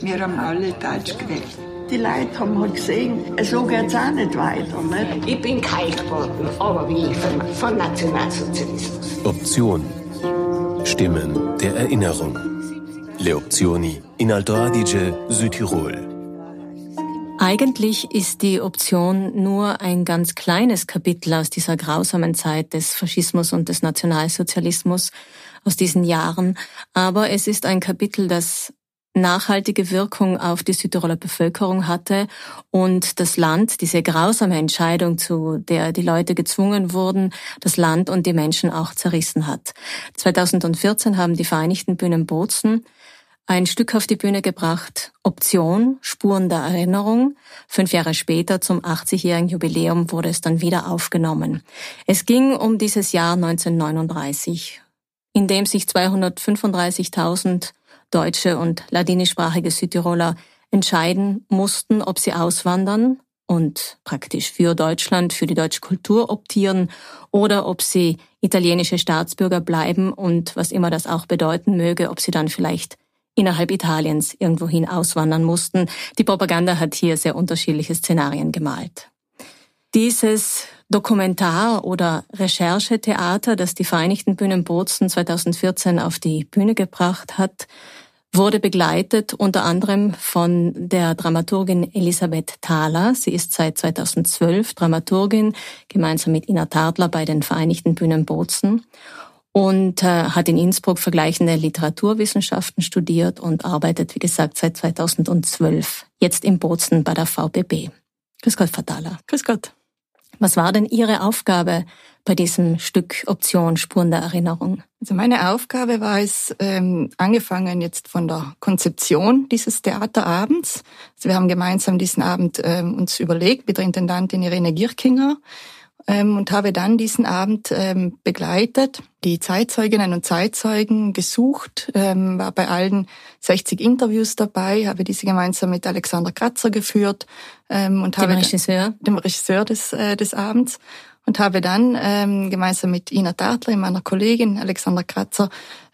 Wir haben alle Deutsch geredet. Die Leute haben halt gesehen, so geht es auch nicht weiter. Nicht? Ich bin kalt geworden, aber wie von, von Nationalsozialismus. Option. Stimmen der Erinnerung. Le Opzioni in Alto Adige, Südtirol. Eigentlich ist die Option nur ein ganz kleines Kapitel aus dieser grausamen Zeit des Faschismus und des Nationalsozialismus aus diesen Jahren, aber es ist ein Kapitel, das nachhaltige Wirkung auf die Südtiroler Bevölkerung hatte und das Land, diese grausame Entscheidung, zu der die Leute gezwungen wurden, das Land und die Menschen auch zerrissen hat. 2014 haben die Vereinigten Bühnen Bozen ein Stück auf die Bühne gebracht, Option, Spuren der Erinnerung. Fünf Jahre später, zum 80-jährigen Jubiläum, wurde es dann wieder aufgenommen. Es ging um dieses Jahr 1939, in dem sich 235.000 deutsche und ladinischsprachige Südtiroler entscheiden mussten, ob sie auswandern und praktisch für Deutschland, für die deutsche Kultur optieren oder ob sie italienische Staatsbürger bleiben und was immer das auch bedeuten möge, ob sie dann vielleicht innerhalb Italiens irgendwohin auswandern mussten. Die Propaganda hat hier sehr unterschiedliche Szenarien gemalt. Dieses Dokumentar- oder Recherchetheater, das die Vereinigten Bühnen Bozen 2014 auf die Bühne gebracht hat, wurde begleitet unter anderem von der Dramaturgin Elisabeth Thaler. Sie ist seit 2012 Dramaturgin gemeinsam mit Ina Tadler bei den Vereinigten Bühnen Bozen und äh, hat in Innsbruck vergleichende Literaturwissenschaften studiert und arbeitet, wie gesagt, seit 2012 jetzt in Bozen bei der VBB. Grüß Gott, Frau Thaler. Grüß Gott. Was war denn Ihre Aufgabe bei diesem Stück Option Spuren der Erinnerung? Also meine Aufgabe war es, ähm, angefangen jetzt von der Konzeption dieses Theaterabends. Also wir haben gemeinsam diesen Abend ähm, uns überlegt mit der Intendantin Irene Gierkinger ähm, und habe dann diesen Abend ähm, begleitet, die Zeitzeuginnen und Zeitzeugen gesucht, ähm, war bei allen 60 Interviews dabei, habe diese gemeinsam mit Alexander Kratzer geführt ähm, und dem habe Regisseur, dem Regisseur des, äh, des Abends. Und habe dann ähm, gemeinsam mit Ina Tartler, meiner Kollegin Alexander Kratzer,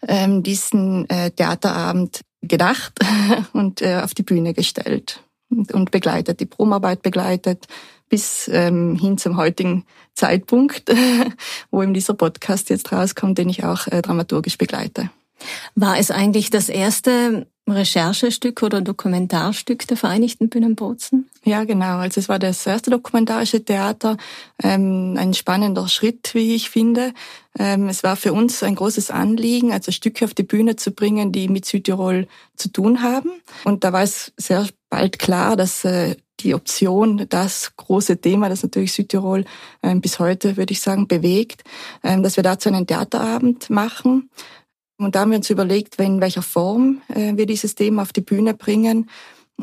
ähm, diesen äh, Theaterabend gedacht und äh, auf die Bühne gestellt und, und begleitet, die Probenarbeit begleitet, bis ähm, hin zum heutigen Zeitpunkt, wo eben dieser Podcast jetzt rauskommt, den ich auch äh, dramaturgisch begleite. War es eigentlich das erste Recherchestück oder Dokumentarstück der Vereinigten Bühnenbozen? Ja, genau. Also es war das erste dokumentarische Theater, ähm, ein spannender Schritt, wie ich finde. Ähm, es war für uns ein großes Anliegen, also Stücke auf die Bühne zu bringen, die mit Südtirol zu tun haben. Und da war es sehr bald klar, dass äh, die Option, das große Thema, das natürlich Südtirol ähm, bis heute, würde ich sagen, bewegt, ähm, dass wir dazu einen Theaterabend machen. Und da haben wir uns überlegt, in welcher Form äh, wir dieses Thema auf die Bühne bringen.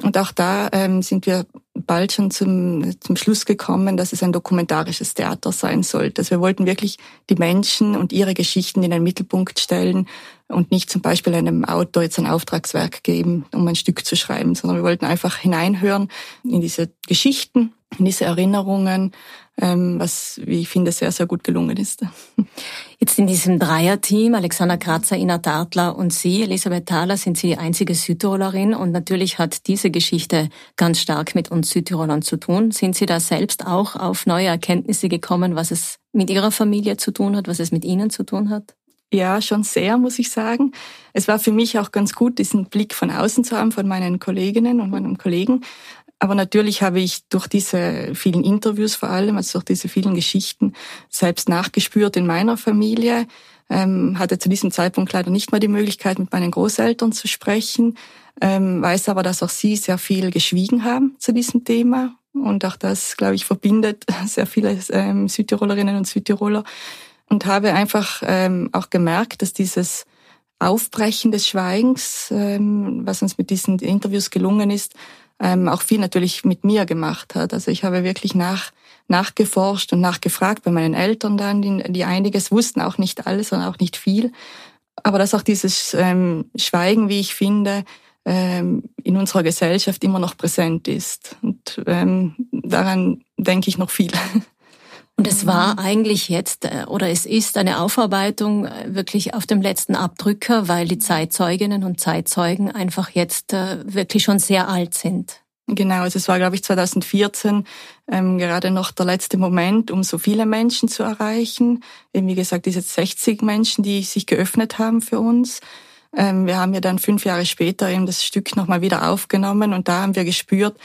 Und auch da ähm, sind wir bald schon zum, zum Schluss gekommen, dass es ein dokumentarisches Theater sein sollte. Also wir wollten wirklich die Menschen und ihre Geschichten in den Mittelpunkt stellen und nicht zum Beispiel einem Autor jetzt ein Auftragswerk geben, um ein Stück zu schreiben, sondern wir wollten einfach hineinhören in diese Geschichten, diese Erinnerungen, ähm, was, wie ich finde, sehr, sehr gut gelungen ist. Jetzt in diesem Dreierteam, Alexander Kratzer, Ina Dartler und Sie, Elisabeth Thaler, sind Sie die einzige Südtirolerin und natürlich hat diese Geschichte ganz stark mit uns Südtirolern zu tun. Sind Sie da selbst auch auf neue Erkenntnisse gekommen, was es mit Ihrer Familie zu tun hat, was es mit Ihnen zu tun hat? Ja, schon sehr, muss ich sagen. Es war für mich auch ganz gut, diesen Blick von außen zu haben, von meinen Kolleginnen und meinen Kollegen. Aber natürlich habe ich durch diese vielen Interviews vor allem, also durch diese vielen Geschichten, selbst nachgespürt in meiner Familie. Ähm, hatte zu diesem Zeitpunkt leider nicht mal die Möglichkeit, mit meinen Großeltern zu sprechen. Ähm, weiß aber, dass auch sie sehr viel geschwiegen haben zu diesem Thema. Und auch das, glaube ich, verbindet sehr viele ähm, Südtirolerinnen und Südtiroler. Und habe einfach ähm, auch gemerkt, dass dieses Aufbrechen des Schweigens, ähm, was uns mit diesen Interviews gelungen ist, ähm, auch viel natürlich mit mir gemacht hat. Also ich habe wirklich nach, nachgeforscht und nachgefragt bei meinen Eltern dann, die, die einiges wussten, auch nicht alles und auch nicht viel. Aber dass auch dieses ähm, Schweigen, wie ich finde, ähm, in unserer Gesellschaft immer noch präsent ist. Und ähm, daran denke ich noch viel. Und es war eigentlich jetzt äh, oder es ist eine Aufarbeitung äh, wirklich auf dem letzten Abdrücker, weil die Zeitzeuginnen und Zeitzeugen einfach jetzt äh, wirklich schon sehr alt sind. Genau, also es war, glaube ich, 2014 ähm, gerade noch der letzte Moment, um so viele Menschen zu erreichen. Eben, wie gesagt, diese 60 Menschen, die sich geöffnet haben für uns. Ähm, wir haben ja dann fünf Jahre später eben das Stück nochmal wieder aufgenommen und da haben wir gespürt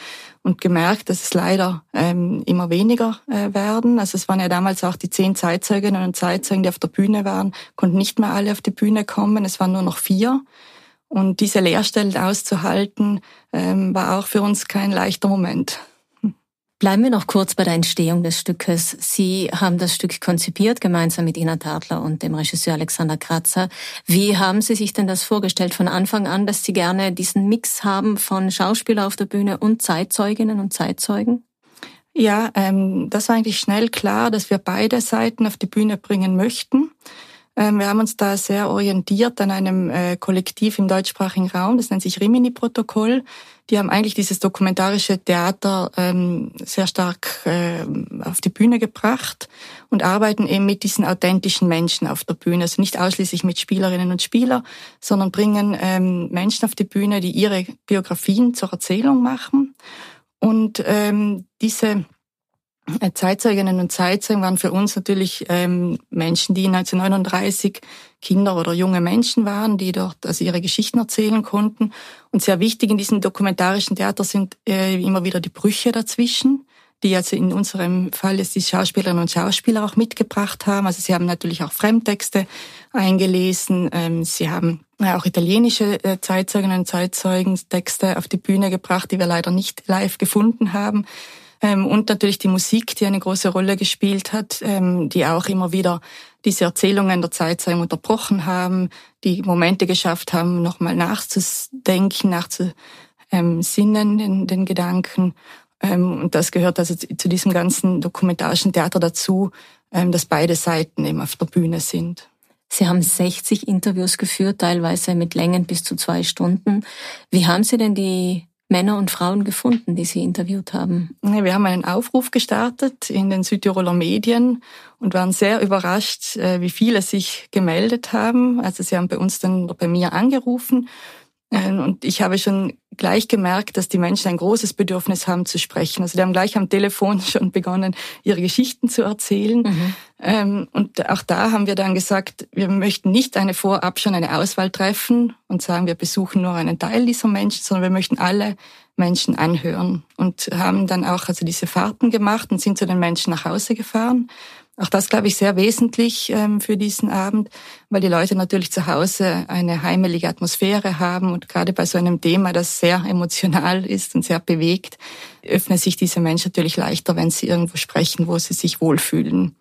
und gemerkt, dass es leider ähm, immer weniger äh, werden. Also es waren ja damals auch die zehn Zeitzeuginnen und Zeitzeugen, die auf der Bühne waren, konnten nicht mehr alle auf die Bühne kommen. Es waren nur noch vier. Und diese Leerstellen auszuhalten, ähm, war auch für uns kein leichter Moment. Bleiben wir noch kurz bei der Entstehung des Stückes. Sie haben das Stück konzipiert, gemeinsam mit Ina Tadler und dem Regisseur Alexander Kratzer. Wie haben Sie sich denn das vorgestellt von Anfang an, dass Sie gerne diesen Mix haben von Schauspieler auf der Bühne und Zeitzeuginnen und Zeitzeugen? Ja, ähm, das war eigentlich schnell klar, dass wir beide Seiten auf die Bühne bringen möchten. Ähm, wir haben uns da sehr orientiert an einem äh, Kollektiv im deutschsprachigen Raum, das nennt sich Rimini-Protokoll. Die haben eigentlich dieses dokumentarische Theater ähm, sehr stark äh, auf die Bühne gebracht und arbeiten eben mit diesen authentischen Menschen auf der Bühne. Also nicht ausschließlich mit Spielerinnen und Spielern, sondern bringen ähm, Menschen auf die Bühne, die ihre Biografien zur Erzählung machen. Und ähm, diese Zeitzeuginnen und Zeitzeugen waren für uns natürlich ähm, Menschen, die 1939 Kinder oder junge Menschen waren, die dort also ihre Geschichten erzählen konnten. Und sehr wichtig in diesem dokumentarischen Theater sind äh, immer wieder die Brüche dazwischen, die also in unserem Fall jetzt die Schauspielerinnen und Schauspieler auch mitgebracht haben. Also sie haben natürlich auch Fremdtexte eingelesen. Ähm, sie haben äh, auch italienische äh, Zeitzeuginnen und Zeitzeugen Texte auf die Bühne gebracht, die wir leider nicht live gefunden haben. Ähm, und natürlich die Musik, die eine große Rolle gespielt hat, ähm, die auch immer wieder diese Erzählungen der Zeitzeugen unterbrochen haben, die Momente geschafft haben, nochmal nachzudenken, nachzusinnen, den, den Gedanken. Ähm, und das gehört also zu diesem ganzen dokumentarischen Theater dazu, dass beide Seiten eben auf der Bühne sind. Sie haben 60 Interviews geführt, teilweise mit Längen bis zu zwei Stunden. Wie haben Sie denn die Männer und Frauen gefunden, die Sie interviewt haben? Wir haben einen Aufruf gestartet in den Südtiroler Medien und waren sehr überrascht, äh, wie viele sich gemeldet haben. Also sie haben bei uns dann bei mir angerufen und ich habe schon gleich gemerkt, dass die Menschen ein großes Bedürfnis haben zu sprechen. Also die haben gleich am Telefon schon begonnen, ihre Geschichten zu erzählen. Mhm. Ähm, und auch da haben wir dann gesagt, wir möchten nicht eine vorab schon eine Auswahl treffen und sagen, wir besuchen nur einen Teil dieser Menschen, sondern wir möchten alle Menschen anhören und haben dann auch also diese Fahrten gemacht und sind zu den Menschen nach Hause gefahren auch das, glaube ich, sehr wesentlich ähm, für diesen Abend, weil die Leute natürlich zu Hause eine heimelige Atmosphäre haben und gerade bei so einem Thema, das sehr emotional ist und sehr bewegt, öffnen sich diese Menschen natürlich leichter, wenn sie irgendwo sprechen, wo sie sich wohlfühlen.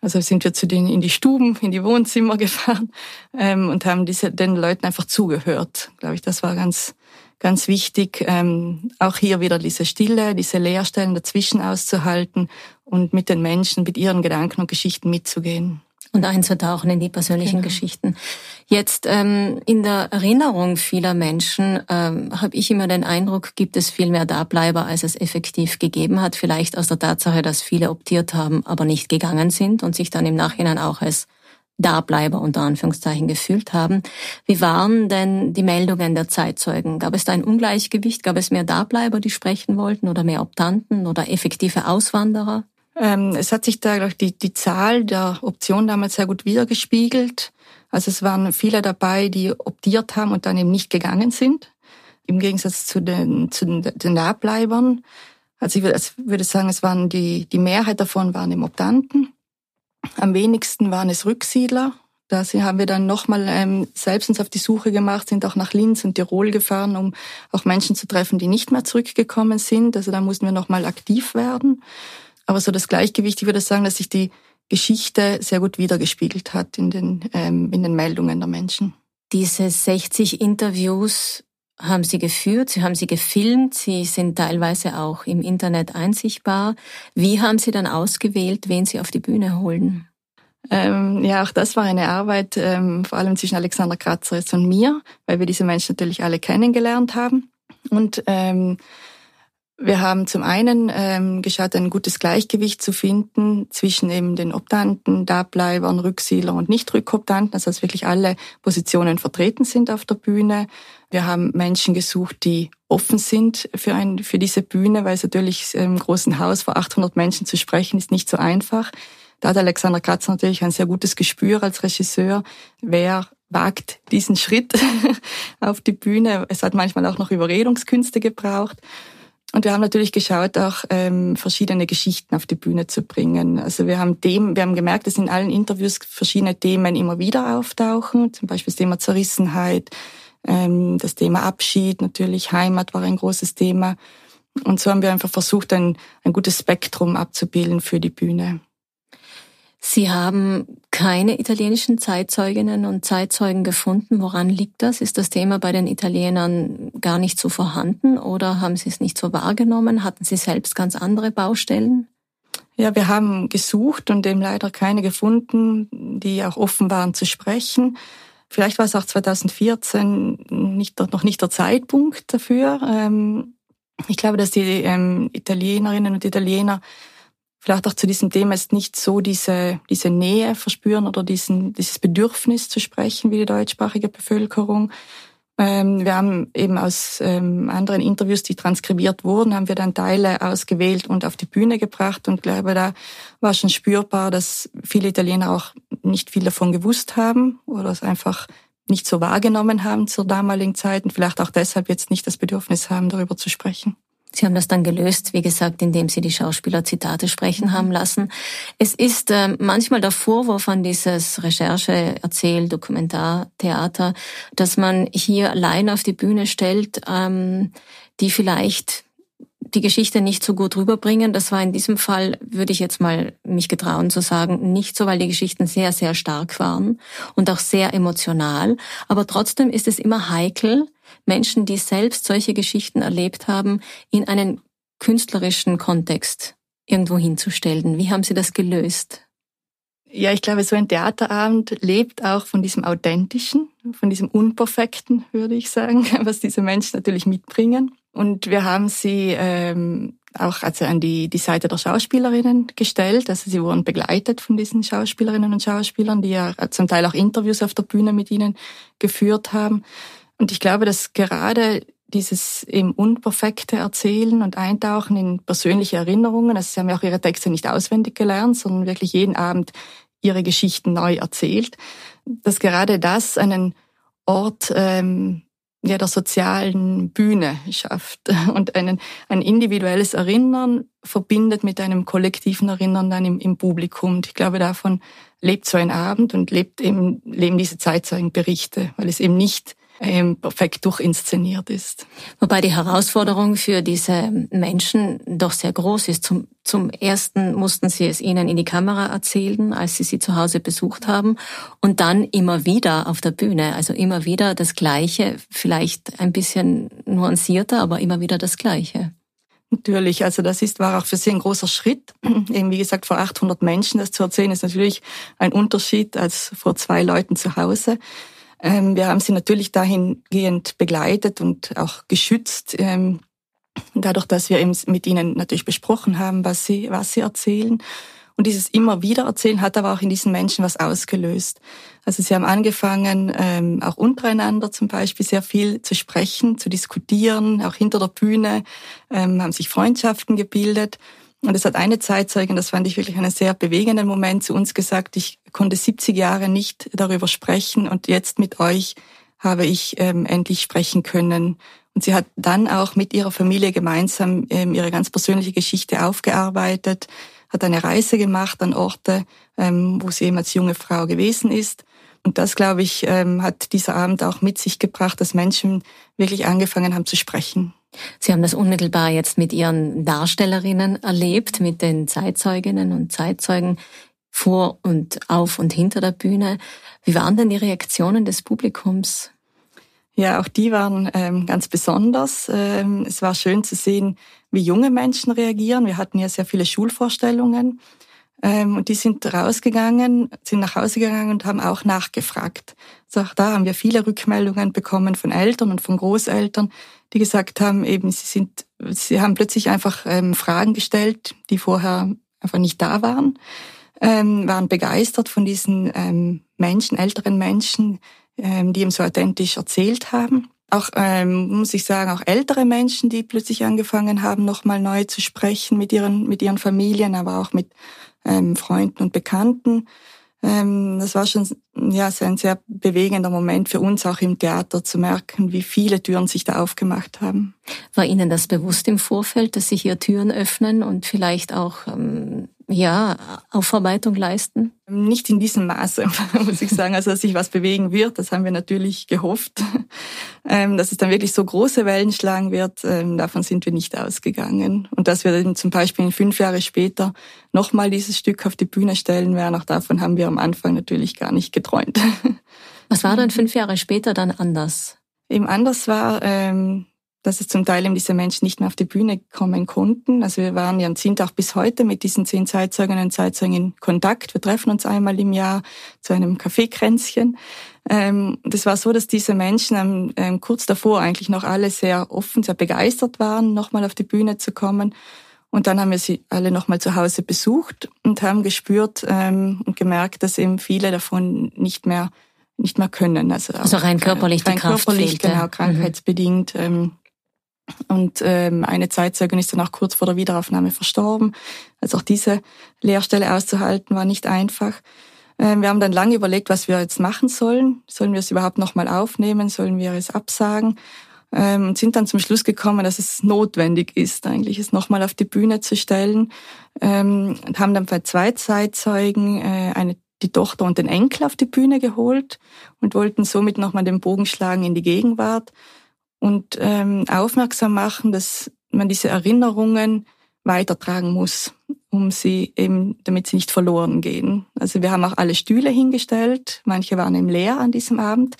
Also sind wir zu denen in die Stuben, in die Wohnzimmer gefahren ähm, und haben diese, den Leuten einfach zugehört. Glaube ich, das war ganz ganz wichtig, ähm, auch hier wieder diese Stille, diese Leerstellen dazwischen auszuhalten und mit den Menschen, mit ihren Gedanken und Geschichten mitzugehen. Und einzutauchen in die persönlichen genau. Geschichten. Jetzt ähm, in der Erinnerung vieler Menschen ähm, habe ich immer den Eindruck, gibt es viel mehr Dableiber, als es effektiv gegeben hat. Vielleicht aus der Tatsache, dass viele optiert haben, aber nicht gegangen sind und sich dann im Nachhinein auch als Dableiber unter Anführungszeichen gefühlt haben. Wie waren denn die Meldungen der Zeitzeugen? Gab es da ein Ungleichgewicht? Gab es mehr Dableiber, die sprechen wollten oder mehr Optanten oder effektive Auswanderer? Ähm, es hat sich da, glaube ich, die, die Zahl der Optionen damals sehr gut wiedergespiegelt. Also es waren viele dabei, die optiert haben und dann eben nicht gegangen sind. Im Gegensatz zu den, zu den, den Dabbleibern. Also ich würde, ich würde sagen, es waren die, die Mehrheit davon waren eben Optanten. Am wenigsten waren es Rücksiedler. Da haben wir dann nochmal ähm, selbst uns auf die Suche gemacht, sind auch nach Linz und Tirol gefahren, um auch Menschen zu treffen, die nicht mehr zurückgekommen sind. Also da mussten wir nochmal aktiv werden. Aber so das Gleichgewicht, ich würde sagen, dass sich die Geschichte sehr gut wiedergespiegelt hat in den, ähm, in den Meldungen der Menschen. Diese 60 Interviews haben Sie geführt, Sie haben sie gefilmt, Sie sind teilweise auch im Internet einsichtbar. Wie haben Sie dann ausgewählt, wen Sie auf die Bühne holen? Ähm, ja, auch das war eine Arbeit, ähm, vor allem zwischen Alexander Kratzer und mir, weil wir diese Menschen natürlich alle kennengelernt haben. Und ähm, Wir haben zum einen ähm, geschaut, ein gutes Gleichgewicht zu finden zwischen eben den Optanten, Dableibern, Rücksiedler und Nicht-Rückoptanten, also dass wirklich alle Positionen vertreten sind auf der Bühne. Wir haben Menschen gesucht, die offen sind für, ein, für diese Bühne, weil es natürlich im großen Haus vor 800 Menschen zu sprechen ist nicht so einfach. Da hat Alexander Kratzer natürlich ein sehr gutes Gespür als Regisseur, wer wagt diesen Schritt auf die Bühne. Es hat manchmal auch noch Überredungskünste gebraucht. Und wir haben natürlich geschaut, auch ähm, verschiedene Geschichten auf die Bühne zu bringen. Also wir haben dem, wir haben gemerkt, dass in allen Interviews verschiedene Themen immer wieder auftauchen. Zum Beispiel das Thema Zerrissenheit, ähm, das Thema Abschied, natürlich Heimat war ein großes Thema. Und so haben wir einfach versucht, ein, ein gutes Spektrum abzubilden für die Bühne. Sie haben keine italienischen Zeitzeuginnen und Zeitzeugen gefunden. Woran liegt das? Ist das Thema bei den Italienern gar nicht so vorhanden oder haben Sie es nicht so wahrgenommen? Hatten Sie selbst ganz andere Baustellen? Ja, wir haben gesucht und eben leider keine gefunden, die auch offen waren zu sprechen. Vielleicht war es auch 2014 nicht, noch nicht der Zeitpunkt dafür. Ähm, ich glaube, dass die ähm, Italienerinnen und Italiener vielleicht auch zu diesem Thema ist nicht so diese, diese Nähe verspüren oder diesen, dieses Bedürfnis zu sprechen wie die deutschsprachige Bevölkerung. Ähm, wir haben eben aus ähm, anderen Interviews, die transkribiert wurden, haben wir dann Teile ausgewählt und auf die Bühne gebracht und glaube, da war schon spürbar, dass viele Italiener auch nicht viel davon gewusst haben oder es einfach nicht so wahrgenommen haben zur damaligen Zeit und vielleicht auch deshalb jetzt nicht das Bedürfnis haben, darüber zu sprechen. Sie haben das dann gelöst, wie gesagt, indem Sie die Schauspieler Zitate sprechen haben lassen. Es ist äh, manchmal der Vorwurf an dieses Recherche, Erzähl, Dokumentartheater, dass man hier allein auf die Bühne stellt, ähm, die vielleicht die Geschichte nicht so gut rüberbringen. Das war in diesem Fall, würde ich jetzt mal mich getrauen zu sagen, nicht so, weil die Geschichten sehr, sehr stark waren und auch sehr emotional. Aber trotzdem ist es immer heikel, Menschen, die selbst solche Geschichten erlebt haben, in einen künstlerischen Kontext irgendwo hinzustellen. Wie haben Sie das gelöst? Ja, ich glaube, so ein Theaterabend lebt auch von diesem Authentischen, von diesem Unperfekten, würde ich sagen, was diese Menschen natürlich mitbringen. Und wir haben sie ähm, auch also an die, die Seite der Schauspielerinnen gestellt. Also sie wurden begleitet von diesen Schauspielerinnen und Schauspielern, die ja zum Teil auch Interviews auf der Bühne mit ihnen geführt haben. Und ich glaube, dass gerade dieses eben unperfekte Erzählen und Eintauchen in persönliche Erinnerungen, also sie haben ja auch ihre Texte nicht auswendig gelernt, sondern wirklich jeden Abend ihre Geschichten neu erzählt, dass gerade das einen Ort ähm, ja, der sozialen Bühne schafft und einen, ein individuelles Erinnern verbindet mit einem kollektiven Erinnern dann im, im Publikum. Und ich glaube, davon lebt so ein Abend und lebt eben, leben diese Zeitzeugenberichte, weil es eben nicht ähm, perfekt durchinszeniert ist. Wobei die Herausforderung für diese Menschen doch sehr groß ist. Zum, zum ersten mussten sie es ihnen in die Kamera erzählen, als sie sie zu Hause besucht haben und dann immer wieder auf der Bühne, also immer wieder das Gleiche, vielleicht ein bisschen nuancierter, aber immer wieder das Gleiche. Natürlich, also das ist, war auch für sie ein großer Schritt. Eben wie gesagt, vor 800 Menschen das zu erzählen, ist natürlich ein Unterschied als vor zwei Leuten zu Hause. Ähm, wir haben sie natürlich dahingehend begleitet und auch geschützt, ähm, dadurch, dass wir eben mit ihnen natürlich besprochen haben, was sie, was sie erzählen. Und dieses immer wieder erzählen hat aber auch in diesen Menschen was ausgelöst. Also sie haben angefangen, ähm, auch untereinander zum Beispiel sehr viel zu sprechen, zu diskutieren, auch hinter der Bühne, haben sich Freundschaften gebildet. Und es hat eine Zeitzeugin, das fand ich wirklich einen sehr bewegenden Moment, zu uns gesagt, ich konnte 70 Jahre nicht darüber sprechen und jetzt mit euch habe ich ähm, endlich sprechen können. Und sie hat dann auch mit ihrer Familie gemeinsam ähm, ihre ganz persönliche Geschichte aufgearbeitet, hat eine Reise gemacht an Orte, ähm, wo sie eben als junge Frau gewesen ist. Und das, glaube ich, ähm, hat dieser Abend auch mit sich gebracht, dass Menschen wirklich angefangen haben zu sprechen. Sie haben das unmittelbar jetzt mit Ihren Darstellerinnen erlebt, mit den Zeitzeuginnen und Zeitzeugen vor und auf und hinter der Bühne. Wie waren denn die Reaktionen des Publikums? Ja, auch die waren ähm, ganz besonders. Ähm, es war schön zu sehen, wie junge Menschen reagieren. Wir hatten ja sehr viele Schulvorstellungen. Ähm, und die sind rausgegangen, sind nach Hause gegangen und haben auch nachgefragt. Also auch da haben wir viele Rückmeldungen bekommen von Eltern und von Großeltern, die gesagt haben, eben sie sind, sie haben plötzlich einfach ähm, Fragen gestellt, die vorher einfach nicht da waren, ähm, waren begeistert von diesen ähm, Menschen, älteren Menschen, ähm, die ihm so authentisch erzählt haben. Auch, ähm, muss ich sagen, auch ältere Menschen, die plötzlich angefangen haben, nochmal neu zu sprechen mit ihren, mit ihren Familien, aber auch mit ähm, Freunden und Bekannten. Ähm, das war schon ja, ein sehr bewegender Moment für uns auch im Theater zu merken, wie viele Türen sich da aufgemacht haben. War Ihnen das bewusst im Vorfeld, dass sich hier Türen öffnen und vielleicht auch ähm, ja, Aufarbeitung leisten? Nicht in diesem Maße, muss ich sagen. Also, dass sich was bewegen wird, das haben wir natürlich gehofft. Ähm, dass es dann wirklich so große Wellen schlagen wird, ähm, davon sind wir nicht ausgegangen. Und dass wir dann zum Beispiel fünf Jahre später nochmal dieses Stück auf die Bühne stellen werden, auch davon haben wir am Anfang natürlich gar nicht geträumt. Was war dann fünf Jahre später dann anders? Eben anders war, ähm, dass es zum Teil eben diese Menschen nicht mehr auf die Bühne kommen konnten. Also wir waren ja und sind auch bis heute mit diesen zehn Zeitzeuginnen und Zeitzeugen in Kontakt. Wir treffen uns einmal im Jahr zu einem Kaffeekränzchen. Ähm, das war so, dass diese Menschen ähm, kurz davor eigentlich noch alle sehr offen, sehr begeistert waren, nochmal auf die Bühne zu kommen. Und dann haben wir sie alle nochmal zu Hause besucht und haben gespürt ähm, und gemerkt, dass eben viele davon nicht mehr nicht mehr können. Also, also rein körperlich rein die Kraft körperlich, fehlte. genau, mhm. krankheitsbedingt. Mhm. Und ähm, eine Zeitzeugin ist dann auch kurz vor der Wiederaufnahme verstorben. Also auch diese Lehrstelle auszuhalten war nicht einfach. Ähm, wir haben dann lange überlegt, was wir jetzt machen sollen. Sollen wir es überhaupt nochmal aufnehmen? Sollen wir es absagen? Ähm, und sind dann zum Schluss gekommen, dass es notwendig ist, eigentlich es nochmal auf die Bühne zu stellen. Ähm, und haben dann bei zwei Zeitzeugen äh, eine die Tochter und den Enkel auf die Bühne geholt und wollten somit nochmal den Bogen schlagen in die Gegenwart und ähm, aufmerksam machen, dass man diese Erinnerungen weitertragen muss, um sie eben, damit sie nicht verloren gehen. Also wir haben auch alle Stühle hingestellt, manche waren im leer an diesem Abend.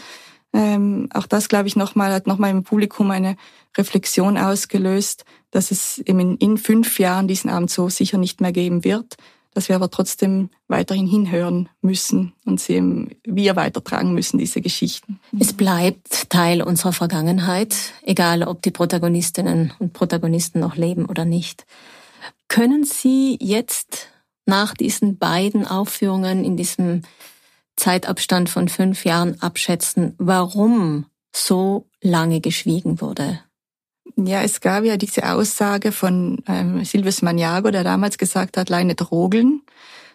Ähm, auch das, glaube ich, nochmal hat nochmal im Publikum eine Reflexion ausgelöst, dass es eben in, in fünf Jahren diesen Abend so sicher nicht mehr geben wird dass wir aber trotzdem weiterhin hinhören müssen und sie eben wir weitertragen müssen, diese Geschichten. Es bleibt Teil unserer Vergangenheit, egal ob die Protagonistinnen und Protagonisten noch leben oder nicht. Können Sie jetzt nach diesen beiden Aufführungen in diesem Zeitabstand von fünf Jahren abschätzen, warum so lange geschwiegen wurde? Ja, es gab ja diese Aussage von ähm, Silvius Maniago, der damals gesagt hat, leine Drogeln.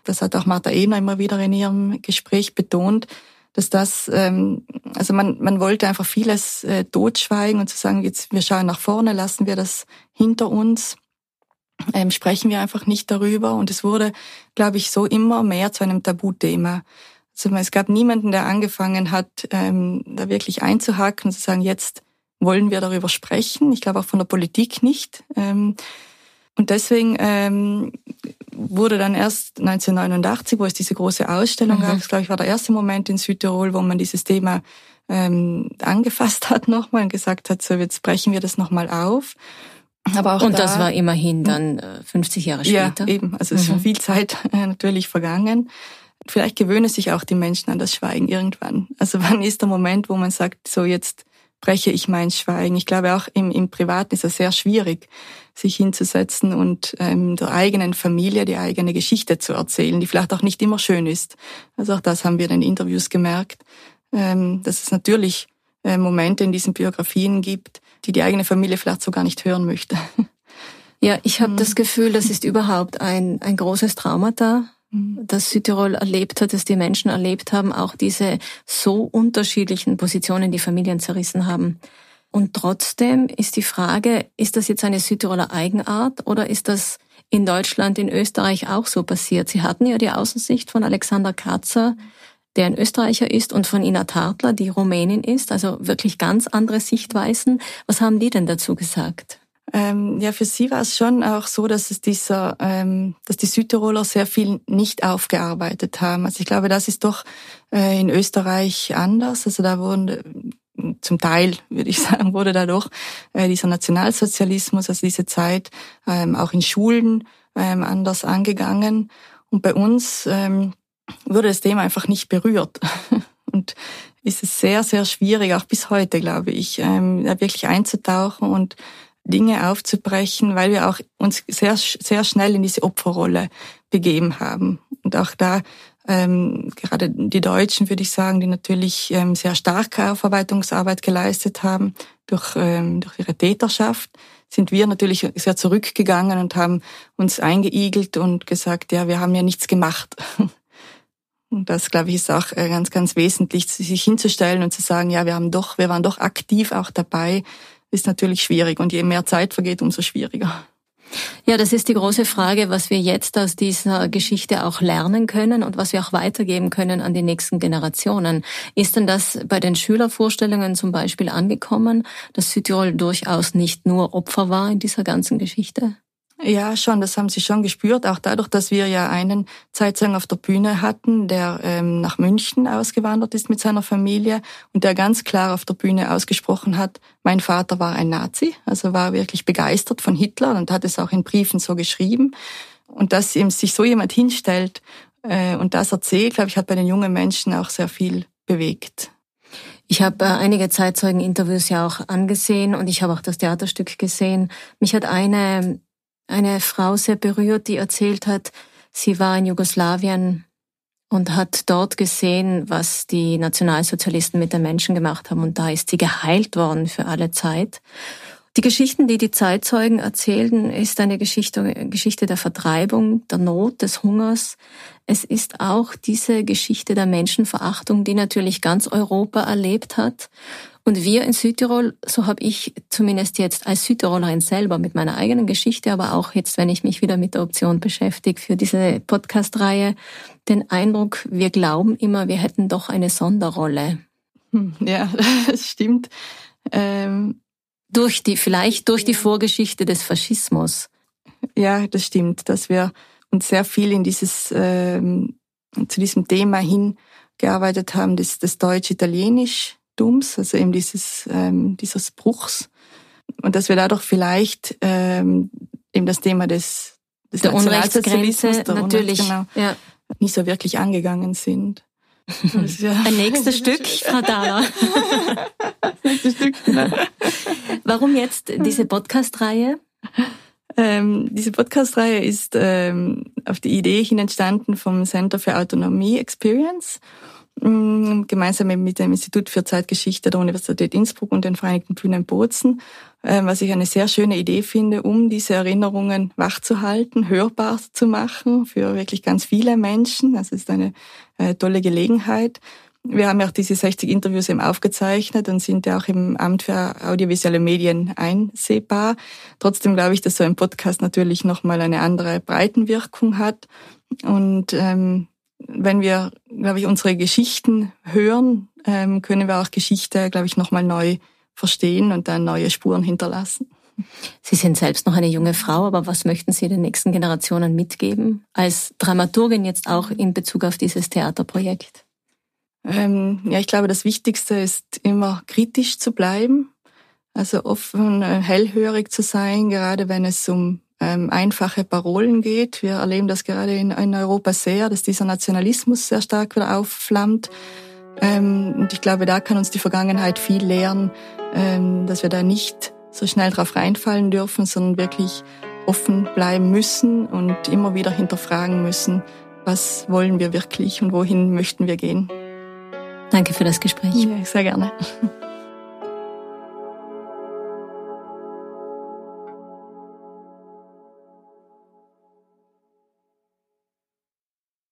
Das hat auch Martha Ebner immer wieder in ihrem Gespräch betont, dass das, ähm, also man, man wollte einfach vieles äh, totschweigen und zu sagen, jetzt wir schauen nach vorne, lassen wir das hinter uns, ähm, sprechen wir einfach nicht darüber. Und es wurde, glaube ich, so immer mehr zu einem Tabuthema. Also es gab niemanden, der angefangen hat, ähm, da wirklich einzuhaken und zu sagen, jetzt wollen wir darüber sprechen. Ich glaube auch von der Politik nicht. Ähm, und deswegen ähm, wurde dann erst 1989, wo es diese große Ausstellung mhm. gab, das glaube ich war der erste Moment in Südtirol, wo man dieses Thema ähm, angefasst hat nochmal und gesagt hat, so jetzt brechen wir das nochmal auf. Aber auch und da, das war immerhin dann 50 äh, Jahre später. Ja, eben. Also es ist schon mhm. viel Zeit äh, natürlich vergangen. Vielleicht gewöhnen sich auch die Menschen an das Schweigen irgendwann. Also wann ist der Moment, wo man sagt, so jetzt breche ich mein Schweigen. Ich glaube, auch im, im Privaten ist es sehr schwierig, sich hinzusetzen und ähm, der eigenen Familie die eigene Geschichte zu erzählen, die vielleicht auch nicht immer schön ist. Also auch das haben wir in den Interviews gemerkt, ähm, dass es natürlich äh, Momente in diesen Biografien gibt, die die eigene Familie vielleicht so gar nicht hören möchte. Ja, ich habe mhm. das Gefühl, das ist überhaupt ein, ein großes Traumata. Das Südtirol erlebt hat, dass die Menschen erlebt haben, auch diese so unterschiedlichen Positionen, die Familien zerrissen haben. Und trotzdem ist die Frage, ist das jetzt eine Südtiroler Eigenart oder ist das in Deutschland, in Österreich auch so passiert? Sie hatten ja die Außensicht von Alexander Katzer, der ein Österreicher ist, und von Ina Tartler, die Rumänin ist, also wirklich ganz andere Sichtweisen. Was haben die denn dazu gesagt? Ähm, ja, für sie war es schon auch so, dass es dieser, ähm, dass die Südtiroler sehr viel nicht aufgearbeitet haben. Also ich glaube, das ist doch äh, in Österreich anders. Also da wurden zum Teil, würde ich sagen, wurde dadurch äh, dieser Nationalsozialismus, also diese Zeit ähm, auch in Schulen ähm, anders angegangen. Und bei uns ähm, wurde das Thema einfach nicht berührt. und ist es sehr, sehr schwierig, auch bis heute, glaube ich, ähm, wirklich einzutauchen und Dinge aufzubrechen, weil wir auch uns sehr, sehr schnell in diese Opferrolle begeben haben. Und auch da ähm, gerade die Deutschen, würde ich sagen, die natürlich ähm, sehr starke Aufarbeitungsarbeit geleistet haben durch, ähm, durch ihre Täterschaft, sind wir natürlich sehr zurückgegangen und haben uns eingeigelt und gesagt, ja, wir haben ja nichts gemacht. Und das, glaube ich, ist auch äh, ganz, ganz wesentlich, sich hinzustellen und zu sagen, ja, wir haben doch, wir waren doch aktiv auch dabei, ist natürlich schwierig. Und je mehr Zeit vergeht, umso schwieriger. Ja, das ist die große Frage, was wir jetzt aus dieser Geschichte auch lernen können und was wir auch weitergeben können an die nächsten Generationen. Ist denn das bei den Schülervorstellungen zum Beispiel angekommen, dass Südtirol durchaus nicht nur Opfer war in dieser ganzen Geschichte? Ja, schon, das haben sie schon gespürt, auch dadurch, dass wir ja einen Zeitzeugen auf der Bühne hatten, der ähm, nach München ausgewandert ist mit seiner Familie und der ganz klar auf der Bühne ausgesprochen hat, mein Vater war ein Nazi, also war wirklich begeistert von Hitler und hat es auch in Briefen so geschrieben. Und dass ihm sich so jemand hinstellt äh, und das erzählt, glaube ich, hat bei den jungen Menschen auch sehr viel bewegt. Ich habe äh, einige Zeitzeugeninterviews ja auch angesehen und ich habe auch das Theaterstück gesehen. Mich hat eine eine Frau sehr berührt, die erzählt hat, sie war in Jugoslawien und hat dort gesehen, was die Nationalsozialisten mit den Menschen gemacht haben. Und da ist sie geheilt worden für alle Zeit. Die Geschichten, die die Zeitzeugen erzählen, ist eine Geschichte, Geschichte der Vertreibung, der Not, des Hungers. Es ist auch diese Geschichte der Menschenverachtung, die natürlich ganz Europa erlebt hat. Und wir in Südtirol, so habe ich zumindest jetzt als Südtirolerin selber mit meiner eigenen Geschichte, aber auch jetzt, wenn ich mich wieder mit der Option beschäftige für diese Podcast-Reihe, den Eindruck, wir glauben immer, wir hätten doch eine Sonderrolle. Hm, ja, das stimmt. Ähm durch die, vielleicht durch die Vorgeschichte des Faschismus. Ja, das stimmt, dass wir uns sehr viel in dieses, ähm, zu diesem Thema hingearbeitet haben, das, das Deutsch-Italienisch Dums, also eben dieses, ähm, dieses Bruchs. Und dass wir dadurch vielleicht ähm, eben das Thema des, des der Unrechtsgrenze der natürlich genau, ja. nicht so wirklich angegangen sind. Ja Ein nächstes Stück, Frau Dahler. nächstes Stück, genau. Warum jetzt diese Podcast-Reihe? Ähm, diese Podcast-Reihe ist ähm, auf die Idee hin entstanden vom Center for Autonomie Experience. Mm, gemeinsam mit dem Institut für Zeitgeschichte der Universität Innsbruck und den Vereinigten Bühnen Bozen, ähm, was ich eine sehr schöne Idee finde, um diese Erinnerungen wachzuhalten, hörbar zu machen für wirklich ganz viele Menschen. Das ist eine äh, tolle Gelegenheit. Wir haben ja auch diese 60 Interviews eben aufgezeichnet und sind ja auch im Amt für audiovisuelle Medien einsehbar. Trotzdem glaube ich, dass so ein Podcast natürlich nochmal eine andere Breitenwirkung hat. Und ähm, wenn wir, glaube ich, unsere Geschichten hören, ähm, können wir auch Geschichte, glaube ich, nochmal neu verstehen und dann neue Spuren hinterlassen. Sie sind selbst noch eine junge Frau, aber was möchten Sie den nächsten Generationen mitgeben? Als Dramaturgin jetzt auch in Bezug auf dieses Theaterprojekt? Ähm, ja, ich glaube, das Wichtigste ist immer kritisch zu bleiben, also offen, äh, hellhörig zu sein, gerade wenn es um ähm, einfache Parolen geht. Wir erleben das gerade in, in, Europa sehr, dass dieser Nationalismus sehr stark wieder aufflammt. Ähm, und ich glaube, da kann uns die Vergangenheit viel lehren, ähm, dass wir da nicht so schnell drauf reinfallen dürfen, sondern wirklich offen bleiben müssen und immer wieder hinterfragen müssen, was wollen wir wirklich und wohin möchten wir gehen. Danke für das Gespräch. Ja, sehr gerne.